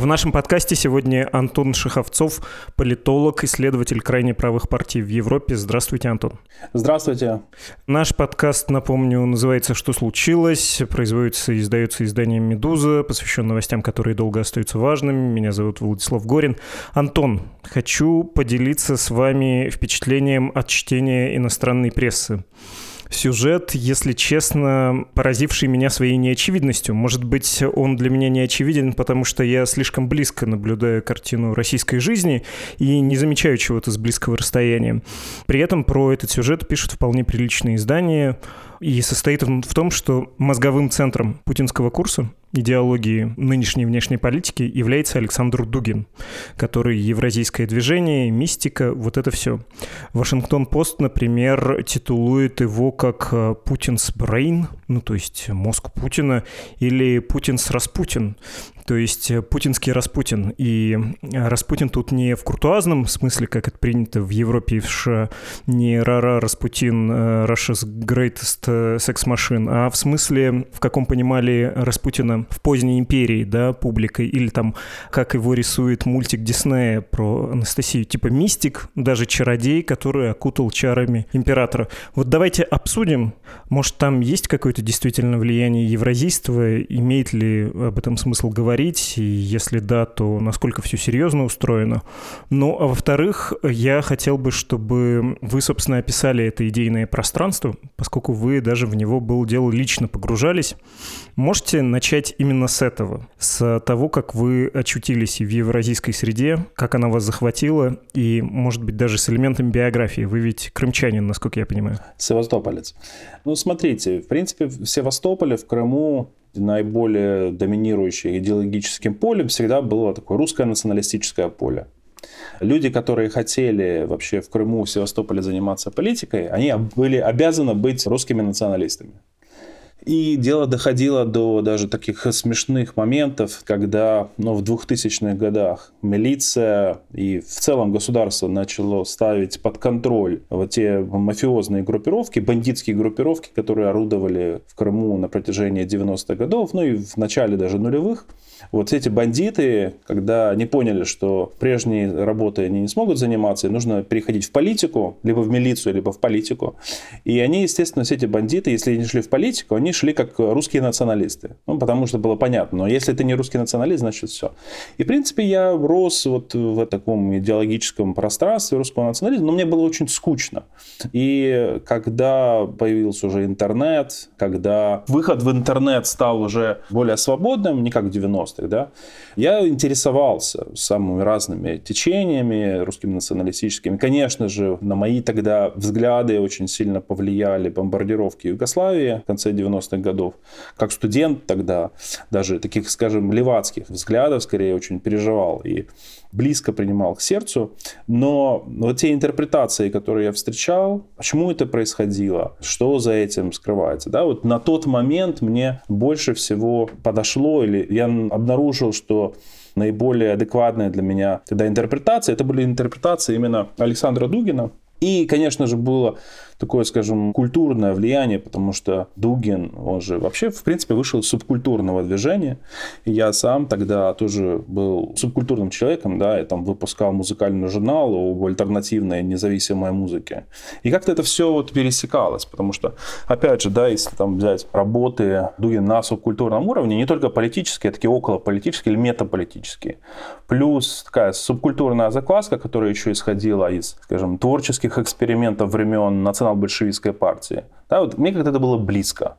В нашем подкасте сегодня Антон Шаховцов, политолог, исследователь крайне правых партий в Европе. Здравствуйте, Антон. Здравствуйте. Наш подкаст, напомню, называется «Что случилось?», производится и издается изданием «Медуза», посвящен новостям, которые долго остаются важными. Меня зовут Владислав Горин. Антон, хочу поделиться с вами впечатлением от чтения иностранной прессы сюжет, если честно, поразивший меня своей неочевидностью. Может быть, он для меня не очевиден, потому что я слишком близко наблюдаю картину российской жизни и не замечаю чего-то с близкого расстояния. При этом про этот сюжет пишут вполне приличные издания, и состоит он в том, что мозговым центром путинского курса идеологии нынешней внешней политики является Александр Дугин, который евразийское движение, мистика, вот это все. Вашингтон-Пост, например, титулует его как э, «Путинс Брейн», ну то есть мозг Путина, или «Путинс Распутин», то есть э, путинский Распутин. И э, Распутин тут не в куртуазном смысле, как это принято в Европе и в США, не Рара Распутин, Russia's greatest sex machine, а в смысле, в каком понимали Распутина в поздней империи, да, публикой, или там, как его рисует мультик Диснея про Анастасию, типа мистик, даже чародей, который окутал чарами императора. Вот давайте обсудим, может, там есть какое-то действительно влияние евразийства, имеет ли об этом смысл говорить, и если да, то насколько все серьезно устроено. Ну, а во-вторых, я хотел бы, чтобы вы, собственно, описали это идейное пространство, поскольку вы даже в него, был дело, лично погружались. Можете начать именно с этого, с того, как вы очутились в евразийской среде, как она вас захватила, и, может быть, даже с элементами биографии. Вы ведь крымчанин, насколько я понимаю. Севастополец. Ну, смотрите, в принципе, в Севастополе, в Крыму наиболее доминирующим идеологическим полем всегда было такое русское националистическое поле. Люди, которые хотели вообще в Крыму, в Севастополе заниматься политикой, они были обязаны быть русскими националистами. И дело доходило до даже таких смешных моментов, когда ну, в 2000-х годах милиция и в целом государство начало ставить под контроль вот те мафиозные группировки, бандитские группировки, которые орудовали в Крыму на протяжении 90-х годов, ну и в начале даже нулевых. Вот эти бандиты, когда они поняли, что прежней работой они не смогут заниматься, и нужно переходить в политику, либо в милицию, либо в политику. И они, естественно, все эти бандиты, если они шли в политику, они шли как русские националисты. Ну, потому что было понятно. Но если ты не русский националист, значит все. И, в принципе, я рос вот в таком идеологическом пространстве русского национализма, но мне было очень скучно. И когда появился уже интернет, когда выход в интернет стал уже более свободным, не как в 90 90-х, да, я интересовался самыми разными течениями русскими националистическими. Конечно же, на мои тогда взгляды очень сильно повлияли бомбардировки Югославии в конце 90-х годов. Как студент тогда, даже таких, скажем, левацких взглядов, скорее, очень переживал и близко принимал к сердцу. Но вот те интерпретации, которые я встречал, почему это происходило, что за этим скрывается, да, вот на тот момент мне больше всего подошло, или я обнаружил, что наиболее адекватная для меня тогда интерпретация, это были интерпретации именно Александра Дугина. И, конечно же, было такое, скажем, культурное влияние, потому что Дугин, он же вообще, в принципе, вышел из субкультурного движения. И я сам тогда тоже был субкультурным человеком, да, я там выпускал музыкальный журнал об альтернативной независимой музыке. И как-то это все вот пересекалось, потому что, опять же, да, если там взять работы Дугина на субкультурном уровне, не только политические, а такие околополитические или метаполитические, плюс такая субкультурная закваска, которая еще исходила из, скажем, творческих экспериментов времен национального национал-большевистской партии. Да, вот мне как-то это было близко.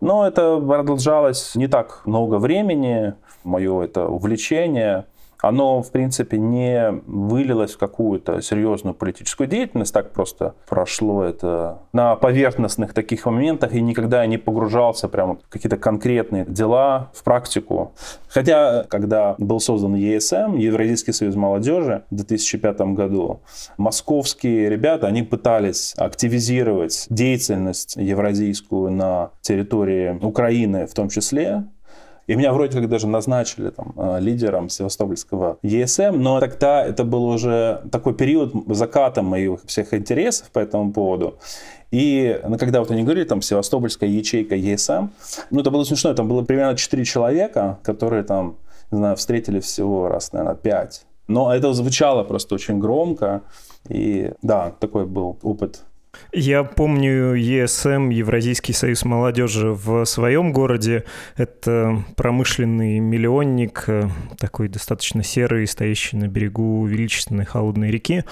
Но это продолжалось не так много времени, мое это увлечение оно, в принципе, не вылилось в какую-то серьезную политическую деятельность, так просто прошло это на поверхностных таких моментах и никогда не погружался прямо в какие-то конкретные дела, в практику. Хотя, когда был создан ЕСМ, Евразийский союз молодежи в 2005 году, московские ребята, они пытались активизировать деятельность евразийскую на территории Украины в том числе, и меня вроде как даже назначили там, э, лидером Севастопольского ЕСМ, но тогда это был уже такой период заката моих всех интересов по этому поводу. И ну, когда вот они говорили, там, Севастопольская ячейка ЕСМ, ну, это было смешно, там было примерно 4 человека, которые там, не знаю, встретили всего раз, наверное, 5. Но это звучало просто очень громко, и да, такой был опыт я помню ЕСМ, Евразийский союз молодежи в своем городе. Это промышленный миллионник, э, такой достаточно серый, стоящий на берегу величественной холодной реки.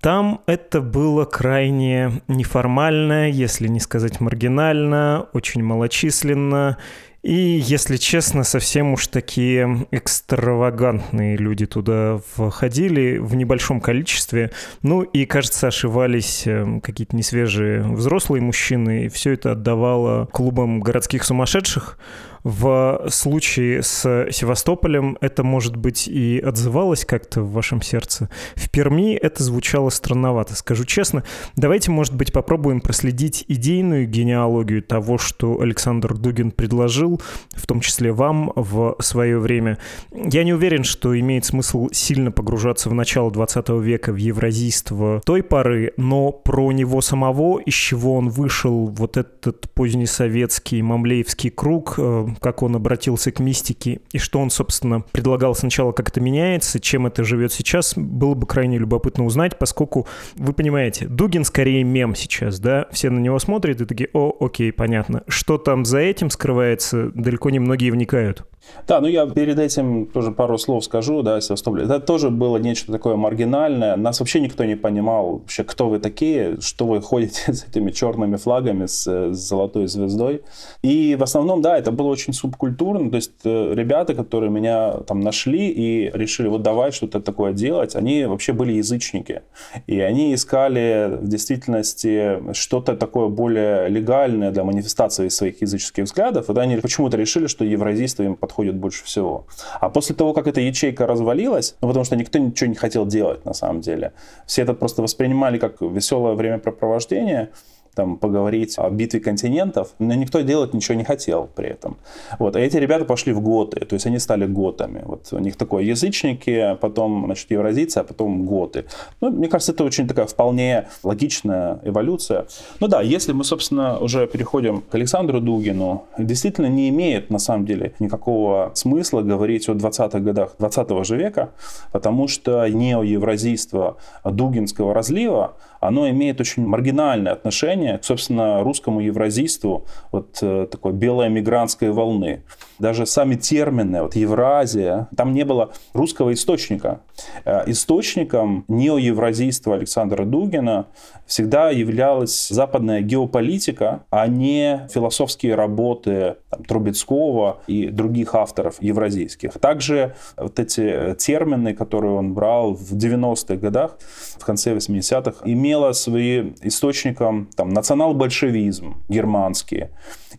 Там это было крайне неформально, если не сказать маргинально, очень малочисленно и, если честно, совсем уж такие экстравагантные люди туда входили в небольшом количестве. Ну и, кажется, ошивались э, какие-то несвежие взрослые мужчины. И все это отдавало клубам городских сумасшедших. В случае с Севастополем это, может быть, и отзывалось как-то в вашем сердце. В Перми это звучало странновато, скажу честно. Давайте, может быть, попробуем проследить идейную генеалогию того, что Александр Дугин предложил, в том числе вам в свое время. Я не уверен, что имеет смысл сильно погружаться в начало 20 века в евразийство той поры, но про него самого, из чего он вышел, вот этот позднесоветский мамлеевский круг, э, как он обратился к мистике и что он, собственно, предлагал сначала, как это меняется, чем это живет сейчас, было бы крайне любопытно узнать, поскольку, вы понимаете, Дугин скорее мем сейчас, да, все на него смотрят и такие, о, окей, понятно. Что там за этим скрывается, далеко не многие вникают. Да, ну я перед этим тоже пару слов скажу, да, Севастополь. Это тоже было нечто такое маргинальное. Нас вообще никто не понимал, вообще, кто вы такие, что вы ходите с этими черными флагами, с, с золотой звездой. И в основном, да, это было очень субкультурно. То есть э, ребята, которые меня там нашли и решили, вот давай что-то такое делать, они вообще были язычники. И они искали в действительности что-то такое более легальное для манифестации своих языческих взглядов. И они почему-то решили, что евразийство им подходит больше всего. А после того, как эта ячейка развалилась, ну, потому что никто ничего не хотел делать на самом деле, все это просто воспринимали как веселое времяпрепровождение, там, поговорить о битве континентов, но никто делать ничего не хотел при этом. Вот. А эти ребята пошли в готы, то есть они стали готами. Вот у них такое язычники, потом, значит, евразийцы, а потом готы. Ну, мне кажется, это очень такая вполне логичная эволюция. Ну да, если мы, собственно, уже переходим к Александру Дугину, действительно не имеет, на самом деле, никакого смысла говорить о 20-х годах 20 же века, потому что неоевразийство Дугинского разлива, оно имеет очень маргинальное отношение к, собственно, русскому евразийству, вот э, такой белой мигрантской волны. Даже сами термины, вот Евразия, там не было русского источника. Э, источником неоевразийства Александра Дугина всегда являлась западная геополитика, а не философские работы там, Трубецкого и других авторов евразийских. Также вот эти термины, которые он брал в 90-х годах, в конце 80-х, имело свои источником там, национал-большевизм германский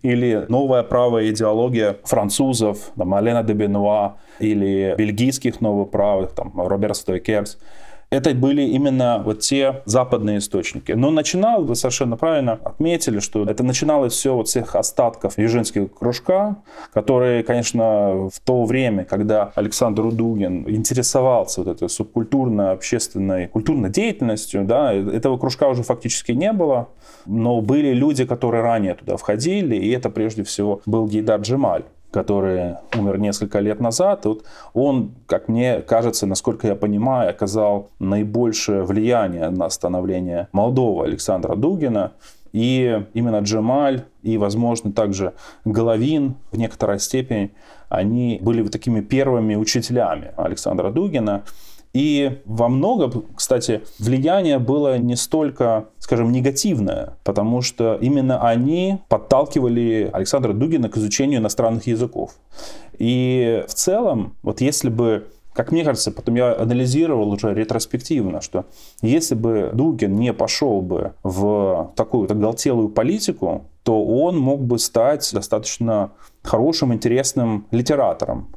или новая правая идеология французов, там, Алена де Бенуа, или бельгийских новоправых, там, Роберт Стойкерс это были именно вот те западные источники. Но начинал, вы совершенно правильно отметили, что это начиналось все вот с тех остатков Южинского кружка, которые, конечно, в то время, когда Александр Удугин интересовался вот этой субкультурно-общественной, культурной деятельностью, да, этого кружка уже фактически не было, но были люди, которые ранее туда входили, и это прежде всего был Гейдар Джемаль который умер несколько лет назад. Вот он, как мне кажется, насколько я понимаю, оказал наибольшее влияние на становление молодого Александра Дугина. И именно Джемаль и, возможно, также Головин в некоторой степени, они были такими первыми учителями Александра Дугина. И во многом, кстати, влияние было не столько, скажем, негативное, потому что именно они подталкивали Александра Дугина к изучению иностранных языков. И в целом, вот если бы Как мне кажется, потом я анализировал уже ретроспективно, что если бы Дугин не пошел бы в такую оголтелую политику, то он мог бы стать достаточно хорошим, интересным литератором.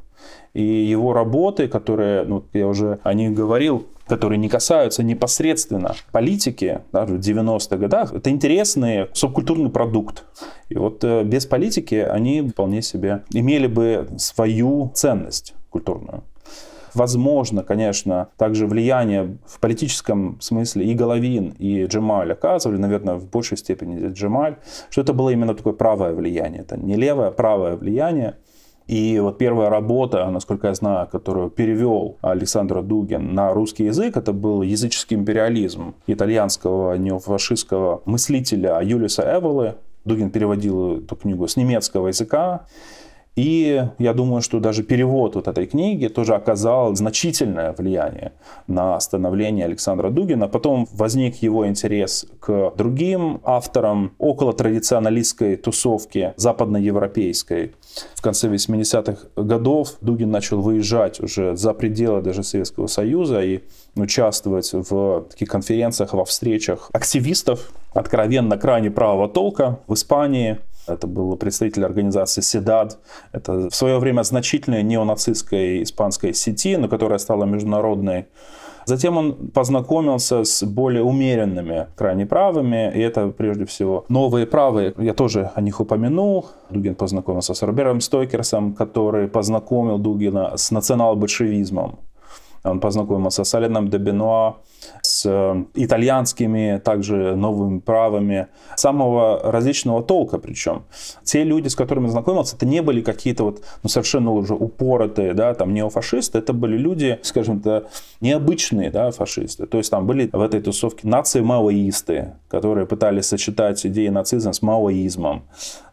И его работы, которые, ну, я уже о них говорил, которые не касаются непосредственно политики да, в 90-х годах, это интересный субкультурный продукт. И вот э, без политики они вполне себе имели бы свою ценность культурную. Возможно, конечно, также влияние в политическом смысле и Головин, и Джемаль оказывали, наверное, в большей степени Джемаль, что это было именно такое правое влияние. Это не левое, а правое влияние. И вот первая работа, насколько я знаю, которую перевел Александр Дугин на русский язык, это был языческий империализм итальянского неофашистского мыслителя Юлиса Эволы. Дугин переводил эту книгу с немецкого языка. И я думаю, что даже перевод вот этой книги тоже оказал значительное влияние на становление Александра Дугина. Потом возник его интерес к другим авторам около традиционалистской тусовки западноевропейской. В конце 80-х годов Дугин начал выезжать уже за пределы даже Советского Союза и участвовать в таких конференциях, во встречах активистов, откровенно крайне правого толка в Испании, это был представитель организации «Седад». Это в свое время значительная неонацистской испанской сети, но которая стала международной. Затем он познакомился с более умеренными крайне правыми, и это прежде всего новые правые. Я тоже о них упомянул. Дугин познакомился с Робером Стойкерсом, который познакомил Дугина с национал-большевизмом. Он познакомился с Аленом де Бенуа, с э, итальянскими также новыми правами, самого различного толка причем. Те люди, с которыми знакомился, это не были какие-то вот ну, совершенно уже упоротые, да, там неофашисты, это были люди, скажем так, необычные, да, фашисты. То есть там были в этой тусовке нации-маоисты, которые пытались сочетать идеи нацизма с маоизмом.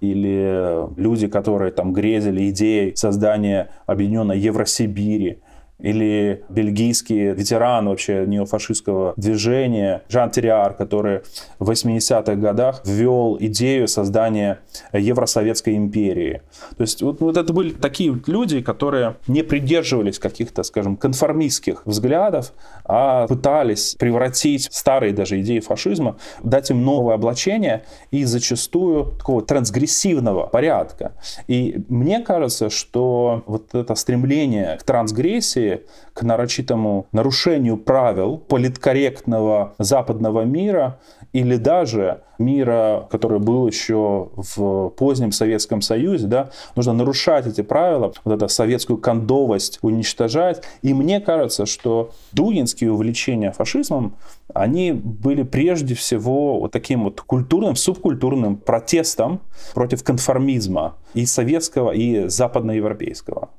Или люди, которые там грезили идеей создания объединенной Евросибири или бельгийский ветеран вообще неофашистского движения Жан Терриар, который в 80-х годах ввел идею создания Евросоветской империи. То есть вот, вот это были такие люди, которые не придерживались каких-то, скажем, конформистских взглядов, а пытались превратить старые даже идеи фашизма, дать им новое облачение и зачастую такого трансгрессивного порядка. И мне кажется, что вот это стремление к трансгрессии к нарочитому нарушению правил политкорректного западного мира или даже мира, который был еще в позднем Советском Союзе, да, нужно нарушать эти правила, вот эту советскую кондовость уничтожать. И мне кажется, что дугинские увлечения фашизмом, они были прежде всего вот таким вот культурным, субкультурным протестом против конформизма и советского, и западноевропейского.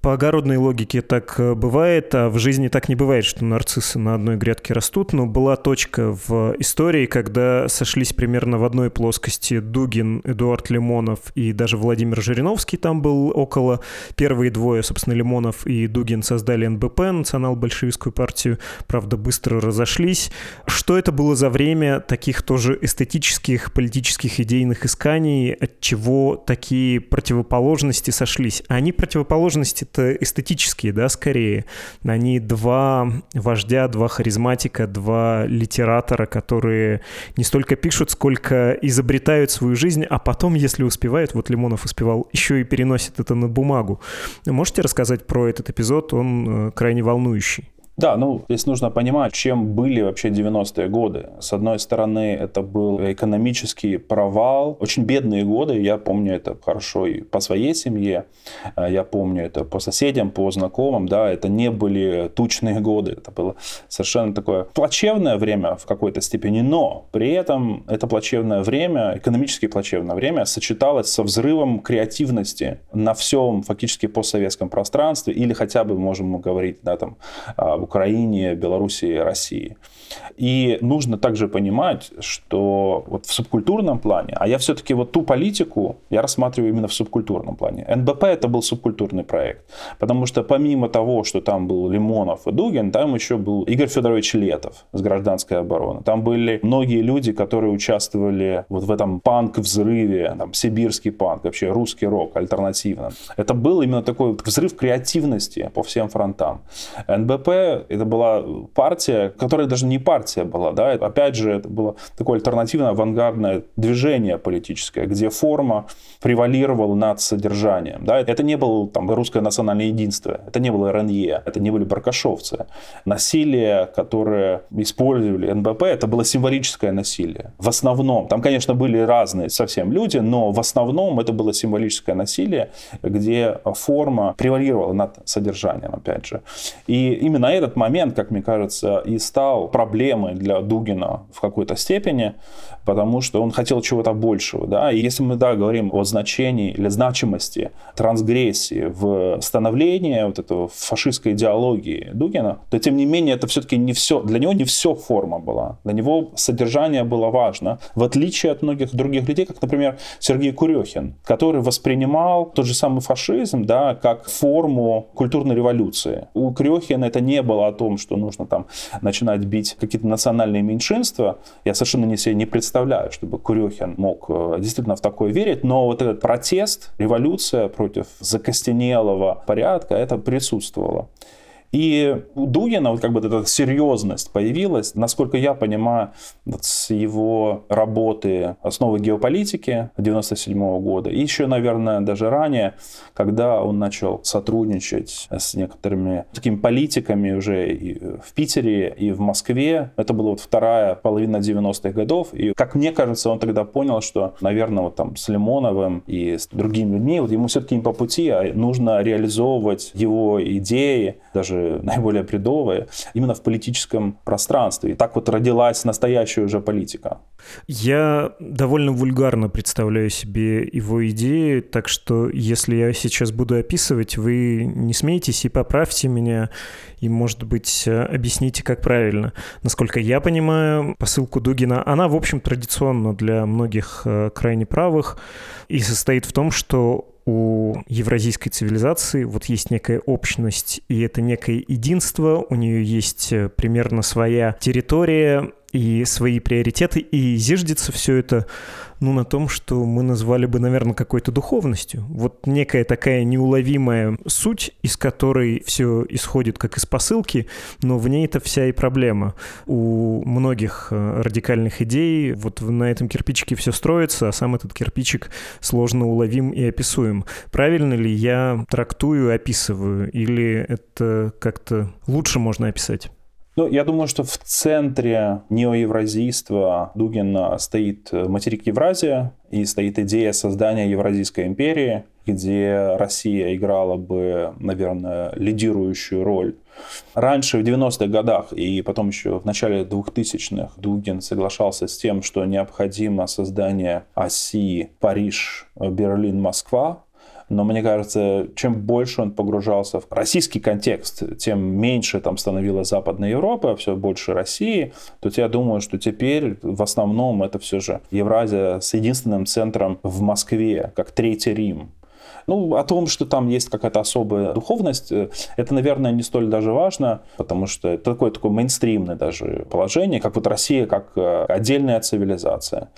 По огородной логике так э, бывает, а в жизни так не бывает, что нарциссы на одной грядке растут, но была точка в истории, когда сошлись примерно в одной плоскости Дугин, Эдуард Лимонов и даже Владимир Жириновский там был около. Первые двое, собственно, Лимонов и Дугин создали НБП, национал-большевистскую партию, правда, быстро разошлись. Что это было за время таких тоже эстетических, политических, идейных исканий, от чего такие противоположности сошлись? Они противоположности ценности-то эстетические, да, скорее. Они два вождя, два харизматика, два литератора, которые не столько пишут, сколько изобретают свою жизнь, а потом, если успевают, вот Лимонов успевал, еще и переносит это на бумагу. Можете рассказать про этот эпизод? Он э, крайне волнующий. Да, ну, здесь нужно понимать, чем были вообще 90-е годы. С одной стороны, это был экономический провал, очень бедные годы, я помню это хорошо и по своей семье, а, я помню это по соседям, по знакомым, да, это не были тучные годы, это было совершенно такое плачевное время в какой-то степени, но при этом это плачевное время, экономически плачевное время сочеталось со взрывом креативности на всем фактически постсоветском пространстве. Или хотя бы, можем говорить, да, там, а, Украине, Белоруссии России. И нужно также понимать, что вот в субкультурном плане, а я все-таки вот ту политику я рассматриваю именно в субкультурном плане. НБП это был субкультурный проект, потому что помимо того, что там был Лимонов и Дугин, там еще был Игорь Федорович Летов с гражданской обороны. Там были многие люди, которые участвовали вот в этом панк-взрыве, там, сибирский панк, вообще русский рок, альтернативно. Это был именно такой взрыв креативности по всем фронтам. НБП это была партия, которая даже не партия была, да, опять же, это было такое альтернативное авангардное движение политическое, где форма превалировала над содержанием, да, это не было там русское национальное единство, это не было РНЕ, это не были баркашовцы. Насилие, которое использовали НБП, это было символическое насилие. В основном, там, конечно, были разные совсем люди, но в основном это было символическое насилие, где форма превалировала над содержанием, опять же. И именно этот момент, как мне кажется, и стал проблемой для Дугина в какой-то степени, потому что он хотел чего-то большего. Да? И если мы да, говорим о значении или значимости трансгрессии в становлении вот этого фашистской идеологии Дугина, то тем не менее это все-таки не все, для него не все форма была. Для него содержание было важно, в отличие от многих других людей, как, например, Сергей Курехин, который воспринимал тот же самый фашизм да, как форму культурной революции. У Курехина это не было о том, что нужно там начинать бить какие-то национальные меньшинства. Я совершенно не себе не представляю, чтобы Курехин мог э, действительно в такое верить, но вот этот протест, революция против закостенелого порядка, это присутствовало. И у Дугина вот как бы эта серьезность появилась, насколько я понимаю, вот с его работы «Основы геополитики» 97 года, и еще, наверное, даже ранее, когда он начал сотрудничать с некоторыми такими политиками уже и в Питере, и в Москве. Это была вот вторая половина 90-х годов. И, как мне кажется, он тогда понял, что, наверное, вот там с Лимоновым и с другими людьми, вот ему все-таки не по пути, а нужно реализовывать его идеи, даже наиболее бредовые, именно в политическом пространстве. И так вот родилась настоящая уже политика. Я довольно вульгарно представляю себе его идеи, так что если я сейчас буду описывать, вы не смейтесь и поправьте меня, и, может быть, объясните, как правильно. Насколько я понимаю, посылку Дугина, она, в общем, традиционна для многих э, крайне правых и состоит в том, что у евразийской цивилизации вот есть некая общность, и это некое единство, у нее есть э, примерно своя территория, и свои приоритеты, и зиждется все это ну, на том, что мы назвали бы, наверное, какой-то духовностью. Вот некая такая неуловимая суть, из которой все исходит как из посылки, но в ней это вся и проблема. У многих э, радикальных идей вот на этом кирпичике все строится, а сам этот кирпичик сложно уловим и описуем. Правильно ли я трактую, описываю, или это как-то лучше можно описать? Ну, я думаю, что в центре неоевразийства Дугина стоит материк Евразия и стоит идея создания Евразийской империи, где Россия играла бы, наверное, лидирующую роль. Раньше, в 90-х годах и потом еще в начале 2000-х, Дугин соглашался с тем, что необходимо создание оси Париж, Берлин, Москва, но мне кажется, чем больше он погружался в российский контекст, тем меньше там становилась Западная Европа, все больше России, то я думаю, что теперь в основном это все же Евразия с единственным центром в Москве, как Третий Рим. Ну, о том, что там есть какая-то особая духовность, э, это, наверное, не столь даже важно, потому что это такое, такое мейнстримное даже положение, как вот Россия, как э, отдельная цивилизация.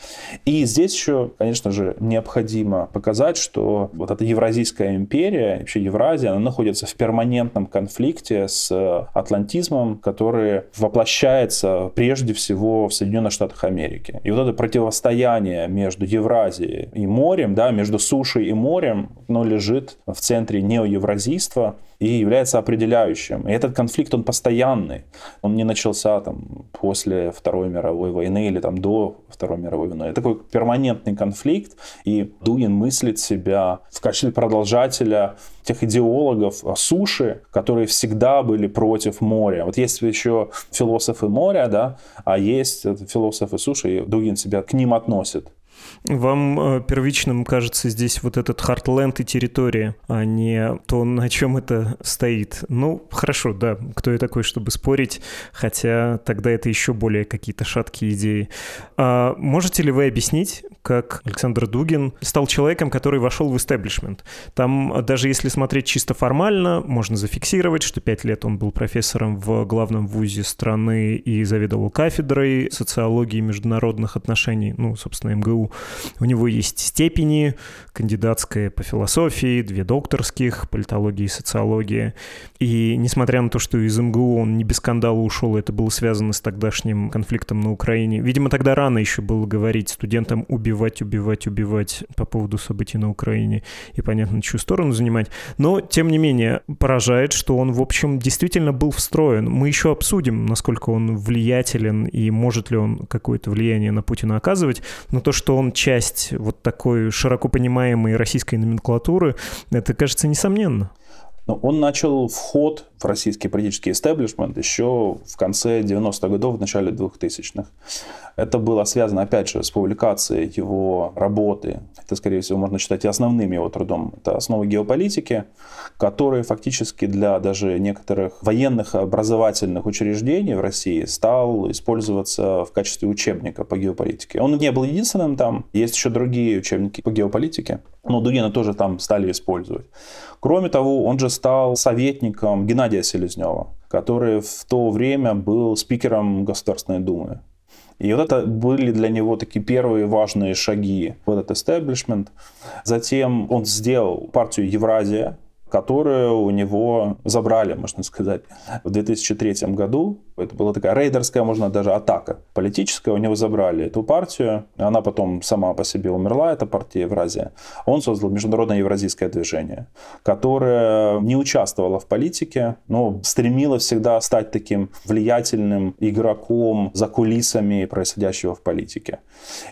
И здесь еще, конечно же, необходимо показать, что вот эта Евразийская империя, вообще Евразия, она находится в перманентном конфликте с атлантизмом, который воплощается прежде всего в Соединенных Штатах Америки. И вот это противостояние между Евразией и морем, да, между сушей и морем, оно лежит в центре неоевразийства и является определяющим. И этот конфликт, он постоянный. Он не начался там, после Второй мировой войны или там, до Второй мировой войны. Это такой перманентный конфликт, и Дугин мыслит себя в качестве продолжателя тех идеологов суши, которые всегда были против моря. Вот есть еще философы моря, да, а есть философы суши, и Дугин себя к ним относит. Вам э, первичным кажется здесь вот этот хартленд и территория, а не то, на чем это стоит. Ну, хорошо, да, кто я такой, чтобы спорить, хотя тогда это еще более какие-то шаткие идеи. А можете ли вы объяснить, как Александр Дугин стал человеком, который вошел в истеблишмент? Там, даже если смотреть чисто формально, можно зафиксировать, что пять лет он был профессором в главном вузе страны и заведовал кафедрой социологии международных отношений, ну, собственно, МГУ. У него есть степени, кандидатская по философии, две докторских, политология и социология. И несмотря на то, что из МГУ он не без скандала ушел, это было связано с тогдашним конфликтом на Украине. Видимо, тогда рано еще было говорить студентам убивать, убивать, убивать по поводу событий на Украине и, понятно, чью сторону занимать. Но, тем не менее, поражает, что он, в общем, действительно был встроен. Мы еще обсудим, насколько он влиятелен и может ли он какое-то влияние на Путина оказывать, но то, что он часть вот такой широко понимаемой российской номенклатуры, это, кажется, несомненно. Но он начал вход в российский политический истеблишмент еще в конце 90-х годов, в начале 2000-х. Это было связано, опять же, с публикацией его работы. Это, скорее всего, можно считать и основным его трудом. Это «Основы геополитики», который фактически для даже некоторых военных образовательных учреждений в России стал использоваться в качестве учебника по геополитике. Он не был единственным там. Есть еще другие учебники по геополитике. Но Дугина тоже там стали использовать. Кроме того, он же стал советником Геннадия Селезнева, который в то время был спикером Государственной Думы. И вот это были для него такие первые важные шаги в этот эстеблишмент. Затем он сделал партию Евразия, которую у него забрали, можно сказать, в 2003 году. Это была такая рейдерская, можно даже атака политическая. У него забрали эту партию. Она потом сама по себе умерла, эта партия Евразия. Он создал Международное евразийское движение, которое не участвовало в политике, но стремилось всегда стать таким влиятельным игроком за кулисами происходящего в политике.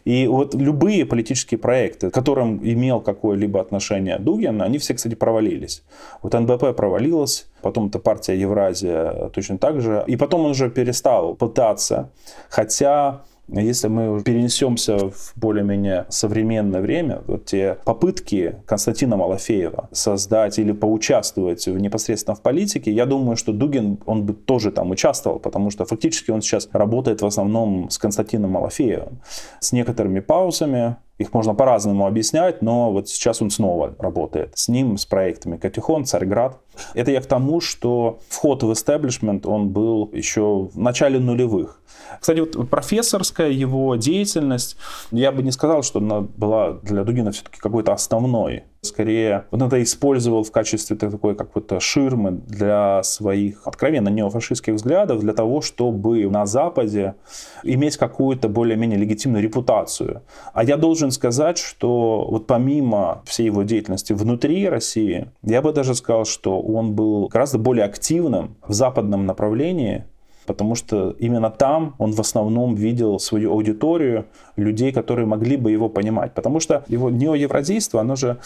И вот любые политические проекты, к которым имел какое-либо отношение Дугин, они все, кстати, провалились. Вот НБП провалилась, потом эта партия Евразия точно так же. И потом он уже перестал пытаться, хотя если мы перенесемся в более-менее современное время, вот те попытки Константина Малафеева создать или поучаствовать непосредственно в политике, я думаю, что Дугин, он бы тоже там участвовал, потому что фактически он сейчас работает в основном с Константином Малафеевым, с некоторыми паузами, их можно по-разному объяснять, но вот сейчас он снова работает с ним, с проектами Катюхон, Царьград. Это я к тому, что вход в истеблишмент, он был еще в начале нулевых. Кстати, вот профессорская его деятельность, я бы не сказал, что она была для Дугина все-таки какой-то основной скорее он это использовал в качестве такой какой-то ширмы для своих откровенно неофашистских взглядов, для того, чтобы на Западе иметь какую-то более-менее легитимную репутацию. А я должен сказать, что вот помимо всей его деятельности внутри России, я бы даже сказал, что он был гораздо более активным в западном направлении, потому что именно там он в основном видел свою аудиторию, людей, которые могли бы его понимать. Потому что его неоевразийство, оно же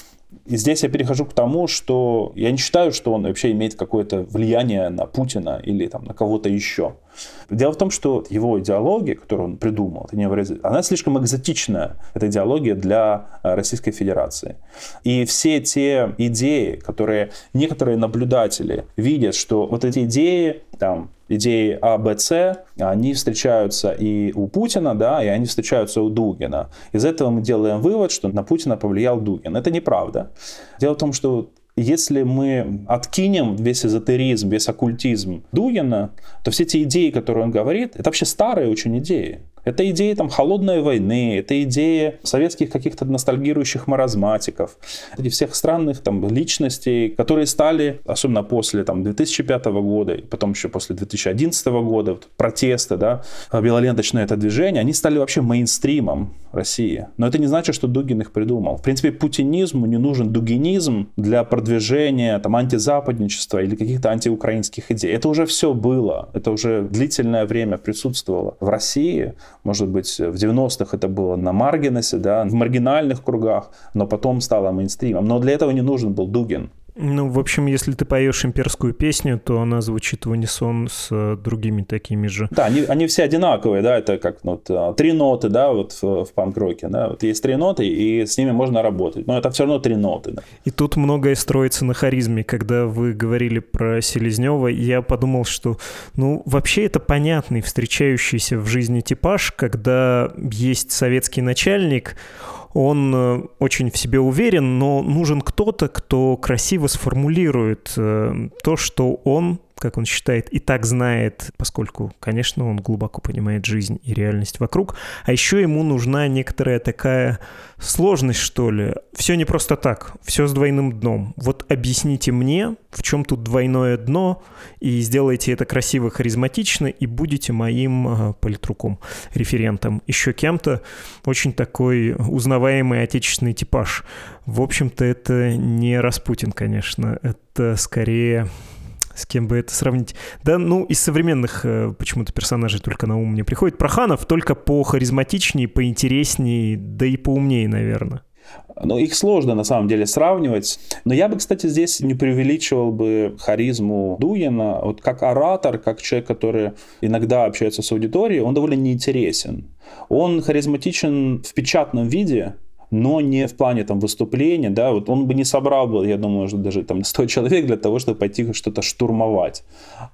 и здесь я перехожу к тому, что я не считаю, что он вообще имеет какое-то влияние на Путина или там, на кого-то еще. Дело в том, что его идеология, которую он придумал, она слишком экзотичная, эта идеология для э, Российской Федерации. И все те идеи, которые некоторые наблюдатели видят, что вот эти идеи, там, идеи А, Б, С, они встречаются и у Путина, да, и они встречаются у Дугина. Из этого мы делаем вывод, что на Путина повлиял Дугин. Это неправда. Дело в том, что если мы откинем весь эзотеризм, весь оккультизм Дугина, то все те идеи, которые он говорит, это вообще старые очень идеи. Это идеи там холодной войны, это идеи советских каких-то ностальгирующих маразматиков, эти всех странных там личностей, которые стали, особенно после там 2005 года, и потом еще после 2011 года, вот, протесты, да, белоленточное это движение, они стали вообще мейнстримом России. Но это не значит, что Дугин их придумал. В принципе, путинизму не нужен дугинизм для продвижения там антизападничества или каких-то антиукраинских идей. Это уже все было. Это уже длительное время присутствовало в России. Может быть, в 90-х это было на маргинесе, да, в маргинальных кругах, но потом стало мейнстримом. Но для этого не нужен был Дугин. Ну, в общем, если ты поешь имперскую песню, то она звучит в унисон с э, другими такими же. Да, они, они все одинаковые, да, это как ну, вот, а, три ноты, да, вот в, в панк-роке, да, вот есть три ноты, и с ними можно работать, но это все равно три ноты. Да. И тут многое строится на харизме. Когда вы говорили про Селезнева, я подумал, что, ну, вообще это понятный встречающийся в жизни типаж, когда есть советский начальник, он э, очень в себе уверен, но нужен кто-то, кто красиво сформулирует э, то, что он как он считает, и так знает, поскольку, конечно, он глубоко понимает жизнь и реальность вокруг, а еще ему нужна некоторая такая сложность, что ли. Все не просто так, все с двойным дном. Вот объясните мне, в чем тут двойное дно, и сделайте это красиво, харизматично, и будете моим э, политруком, референтом, еще кем-то. Очень такой узнаваемый отечественный типаж. В общем-то, это не Распутин, конечно, это скорее с кем бы это сравнить? Да, ну, из современных э, почему-то персонажей только на ум мне приходит. Проханов только по харизматичнее, поинтереснее, да и поумнее, наверное. Ну, их сложно на самом деле сравнивать. Но я бы, кстати, здесь не преувеличивал бы харизму Дугина. Вот как оратор, как человек, который иногда общается с аудиторией, он довольно неинтересен. Он харизматичен в печатном виде, но не в плане там выступления, да, вот он бы не собрал бы, я думаю, даже там 100 человек для того, чтобы пойти что-то штурмовать.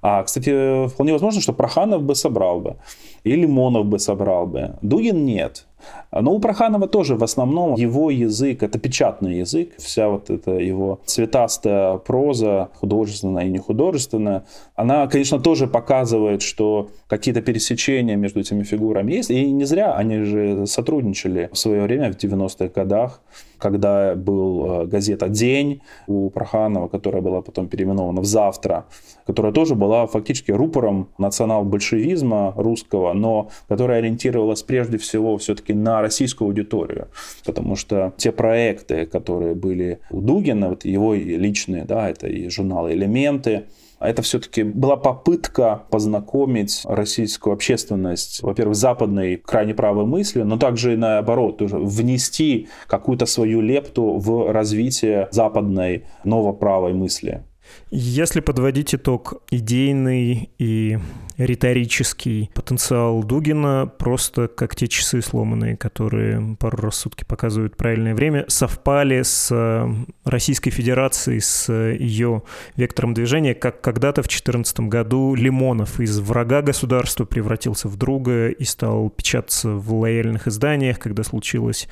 А, кстати, вполне возможно, что Проханов бы собрал бы, и Лимонов бы собрал бы. Дугин нет. Но у Проханова тоже в основном его язык, это печатный язык, вся вот эта его цветастая проза, художественная и нехудожественная, она, конечно, тоже показывает, что какие-то пересечения между этими фигурами есть. И не зря они же сотрудничали в свое время, в 90-х годах когда был э, газета «День» у Проханова, которая была потом переименована в «Завтра», которая тоже была фактически рупором национал-большевизма русского, но которая ориентировалась прежде всего все-таки на российскую аудиторию. Потому что те проекты, которые были у Дугина, вот его личные, да, это и журналы «Элементы», это все-таки была попытка познакомить российскую общественность, во-первых, западной крайне правой мыслью, но также и наоборот, тоже внести какую-то свою лепту в развитие западной новоправой мысли. Если подводить итог, идейный и риторический потенциал Дугина просто как те часы сломанные, которые пару раз в сутки показывают правильное время, совпали с э, Российской Федерацией, с ее вектором движения, как когда-то в 2014 году Лимонов из врага государства превратился в друга и стал печататься в лояльных изданиях, когда случилась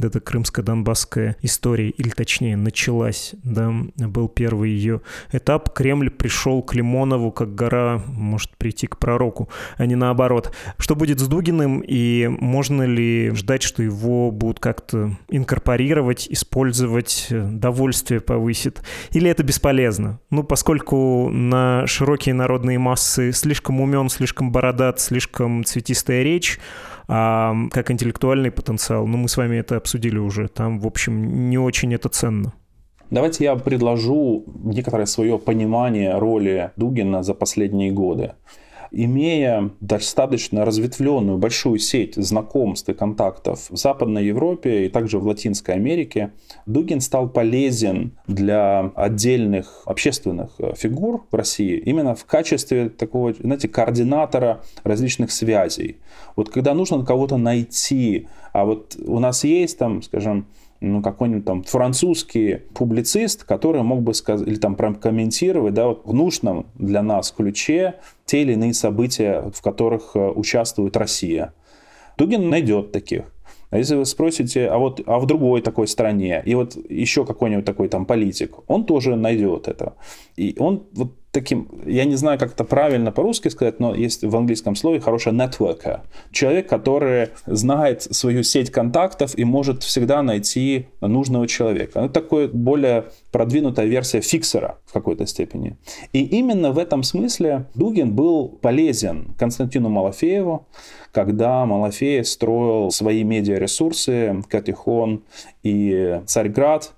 эта крымско-донбасская история, или точнее началась, да, был первый ее этап. Кремль пришел к Лимонову, как гора может прийти к пророку, а не наоборот. Что будет с Дугиным и можно ли ждать, что его будут как-то инкорпорировать, использовать, довольствие повысит? Или это бесполезно? Ну, поскольку на широкие народные массы слишком умен, слишком бородат, слишком цветистая речь, а как интеллектуальный потенциал, ну, мы с вами это обсудили уже, там, в общем, не очень это ценно. Давайте я предложу некоторое свое понимание роли Дугина за последние годы имея достаточно разветвленную большую сеть знакомств и контактов в Западной Европе и также в Латинской Америке, Дугин стал полезен для отдельных общественных э, фигур в России именно в качестве такого, знаете, координатора различных связей. Вот когда нужно кого-то найти, а вот у нас есть там, скажем, ну, какой-нибудь там французский публицист, который мог бы сказать или там прокомментировать, да, вот в нужном для нас ключе те или иные события, в которых э, участвует Россия. Дугин найдет таких. А если вы спросите, а вот а в другой такой стране, и вот еще какой-нибудь такой там политик, он тоже найдет это. И он вот таким, я не знаю, как это правильно по-русски сказать, но есть в английском слове хорошая networker. Человек, который знает свою сеть контактов и может всегда найти нужного человека. Это такой более продвинутая версия фиксера в какой-то степени. И именно в этом смысле Дугин был полезен Константину Малафееву, когда Малафеев строил свои медиаресурсы, Катихон и Царьград,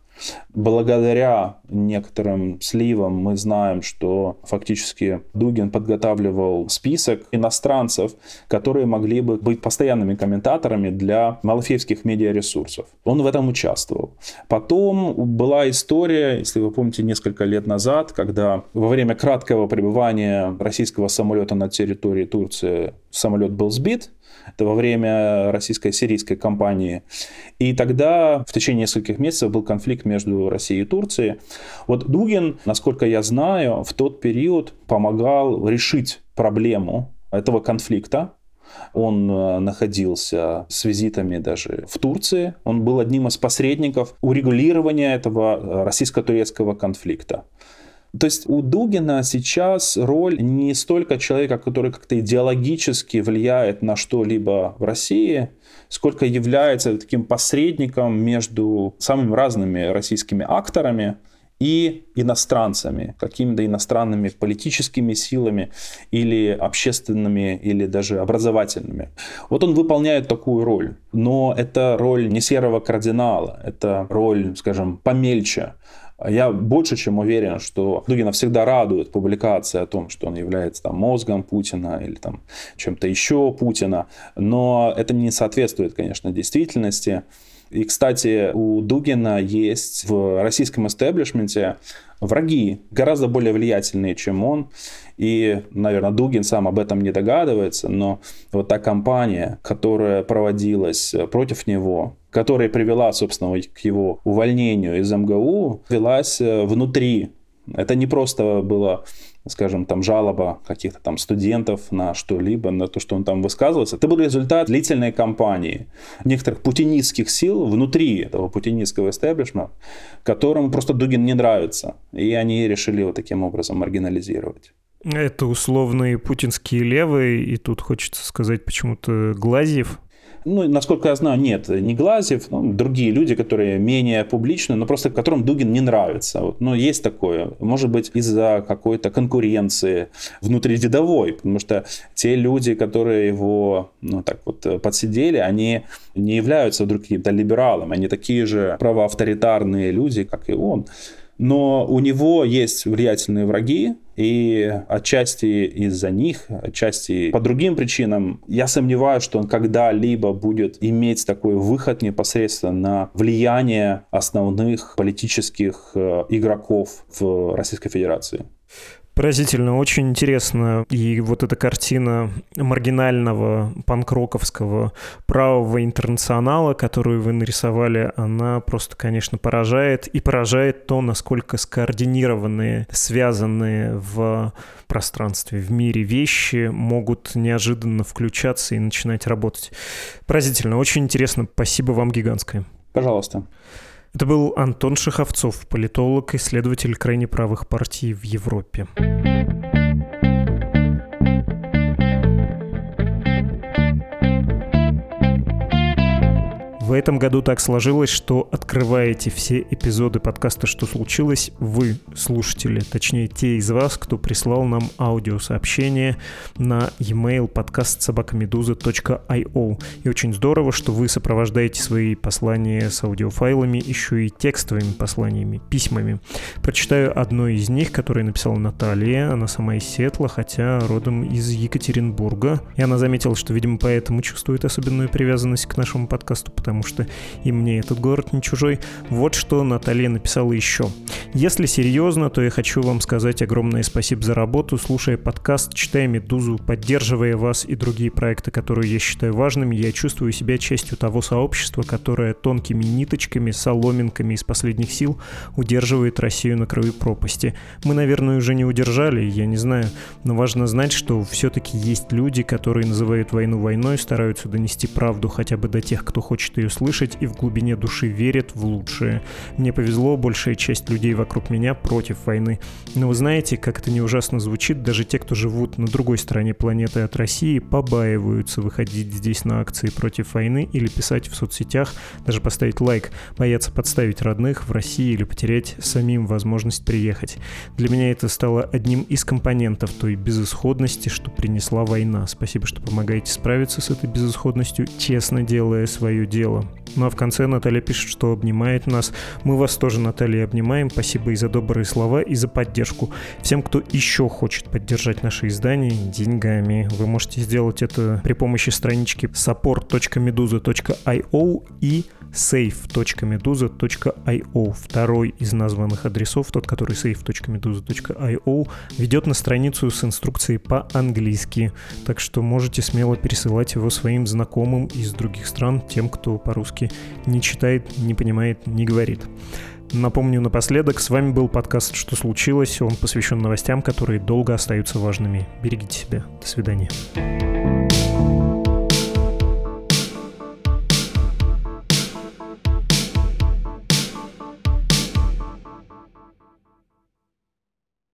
Благодаря некоторым сливам мы знаем, что фактически Дугин подготавливал список иностранцев, которые могли бы быть постоянными комментаторами для малофеевских медиаресурсов. Он в этом участвовал. Потом была история, если вы помните, несколько лет назад, когда во время краткого пребывания российского самолета на территории Турции самолет был сбит, это во время российско-сирийской кампании. И тогда в течение нескольких месяцев был конфликт между Россией и Турцией. Вот Дугин, насколько я знаю, в тот период помогал решить проблему этого конфликта. Он э, находился с визитами даже в Турции. Он был одним из посредников урегулирования этого э, российско-турецкого конфликта. То есть у Дугина сейчас роль не столько человека, который как-то идеологически влияет на что-либо в России, сколько является таким посредником между самыми разными российскими акторами и иностранцами, какими-то иностранными политическими силами или общественными, или даже образовательными. Вот он выполняет такую роль, но это роль не серого кардинала, это роль, скажем, помельче, я больше чем уверен, что Дугина всегда радует публикация о том, что он является там, мозгом Путина или там, чем-то еще Путина, но это не соответствует, конечно, действительности. И, кстати, у Дугина есть в российском истеблишменте враги, гораздо более влиятельные, чем он. И, наверное, Дугин сам об этом не догадывается, но вот та кампания, которая проводилась против него, которая привела, собственно, к его увольнению из МГУ, велась э, внутри. Это не просто было скажем, там жалоба каких-то там студентов на что-либо, на то, что он там высказывался. Это был результат длительной кампании некоторых путинистских сил внутри этого путинистского истеблишмента, которым просто Дугин не нравится. И они решили его таким образом маргинализировать. Это условные путинские левые, и тут хочется сказать почему-то Глазьев, ну, насколько я знаю, нет, не Глазев, ну, другие люди, которые менее публичны, но просто которым Дугин не нравится. Вот, но есть такое. Может быть, из-за какой-то конкуренции внутривидовой, потому что те люди, которые его, ну, так вот, подсидели, они не являются вдруг каким-то либералом, они такие же правоавторитарные люди, как и он но у него есть влиятельные враги, и отчасти из-за них, отчасти по другим причинам, я сомневаюсь, что он когда-либо будет иметь такой выход непосредственно на влияние основных политических э, игроков в Российской Федерации. Поразительно, очень интересно. И вот эта картина маргинального панкроковского правого интернационала, которую вы нарисовали, она просто, конечно, поражает. И поражает то, насколько скоординированные, связанные в пространстве, в мире вещи могут неожиданно включаться и начинать работать. Поразительно, очень интересно. Спасибо вам гигантское. Пожалуйста. Это был Антон Шаховцов, политолог, исследователь крайне правых партий в Европе. В этом году так сложилось, что открываете все эпизоды подкаста «Что случилось?» вы, слушатели, точнее те из вас, кто прислал нам аудиосообщение на e-mail подкаст собакамедуза.io. И очень здорово, что вы сопровождаете свои послания с аудиофайлами еще и текстовыми посланиями, письмами. Прочитаю одно из них, которое написала Наталья. Она сама из Сетла, хотя родом из Екатеринбурга. И она заметила, что, видимо, поэтому чувствует особенную привязанность к нашему подкасту, потому потому что и мне этот город не чужой. Вот что Наталья написала еще. Если серьезно, то я хочу вам сказать огромное спасибо за работу, слушая подкаст, читая «Медузу», поддерживая вас и другие проекты, которые я считаю важными, я чувствую себя частью того сообщества, которое тонкими ниточками, соломинками из последних сил удерживает Россию на краю пропасти. Мы, наверное, уже не удержали, я не знаю, но важно знать, что все-таки есть люди, которые называют войну войной, стараются донести правду хотя бы до тех, кто хочет ее ее слышать и в глубине души верит в лучшее. Мне повезло, большая часть людей вокруг меня против войны. Но вы знаете, как это не ужасно звучит, даже те, кто живут на другой стороне планеты от России, побаиваются выходить здесь на акции против войны или писать в соцсетях, даже поставить лайк, боятся подставить родных в России или потерять самим возможность приехать. Для меня это стало одним из компонентов той безысходности, что принесла война. Спасибо, что помогаете справиться с этой безысходностью, честно делая свое дело. Ну а в конце Наталья пишет, что обнимает нас. Мы вас тоже, Наталья, обнимаем. Спасибо и за добрые слова, и за поддержку. Всем, кто еще хочет поддержать наше издание деньгами, вы можете сделать это при помощи странички support.meduza.io и save.meduza.io. Второй из названных адресов, тот, который save.meduza.io, ведет на страницу с инструкцией по-английски. Так что можете смело пересылать его своим знакомым из других стран, тем, кто по-русски не читает, не понимает, не говорит. Напомню напоследок, с вами был подкаст «Что случилось?». Он посвящен новостям, которые долго остаются важными. Берегите себя. До свидания.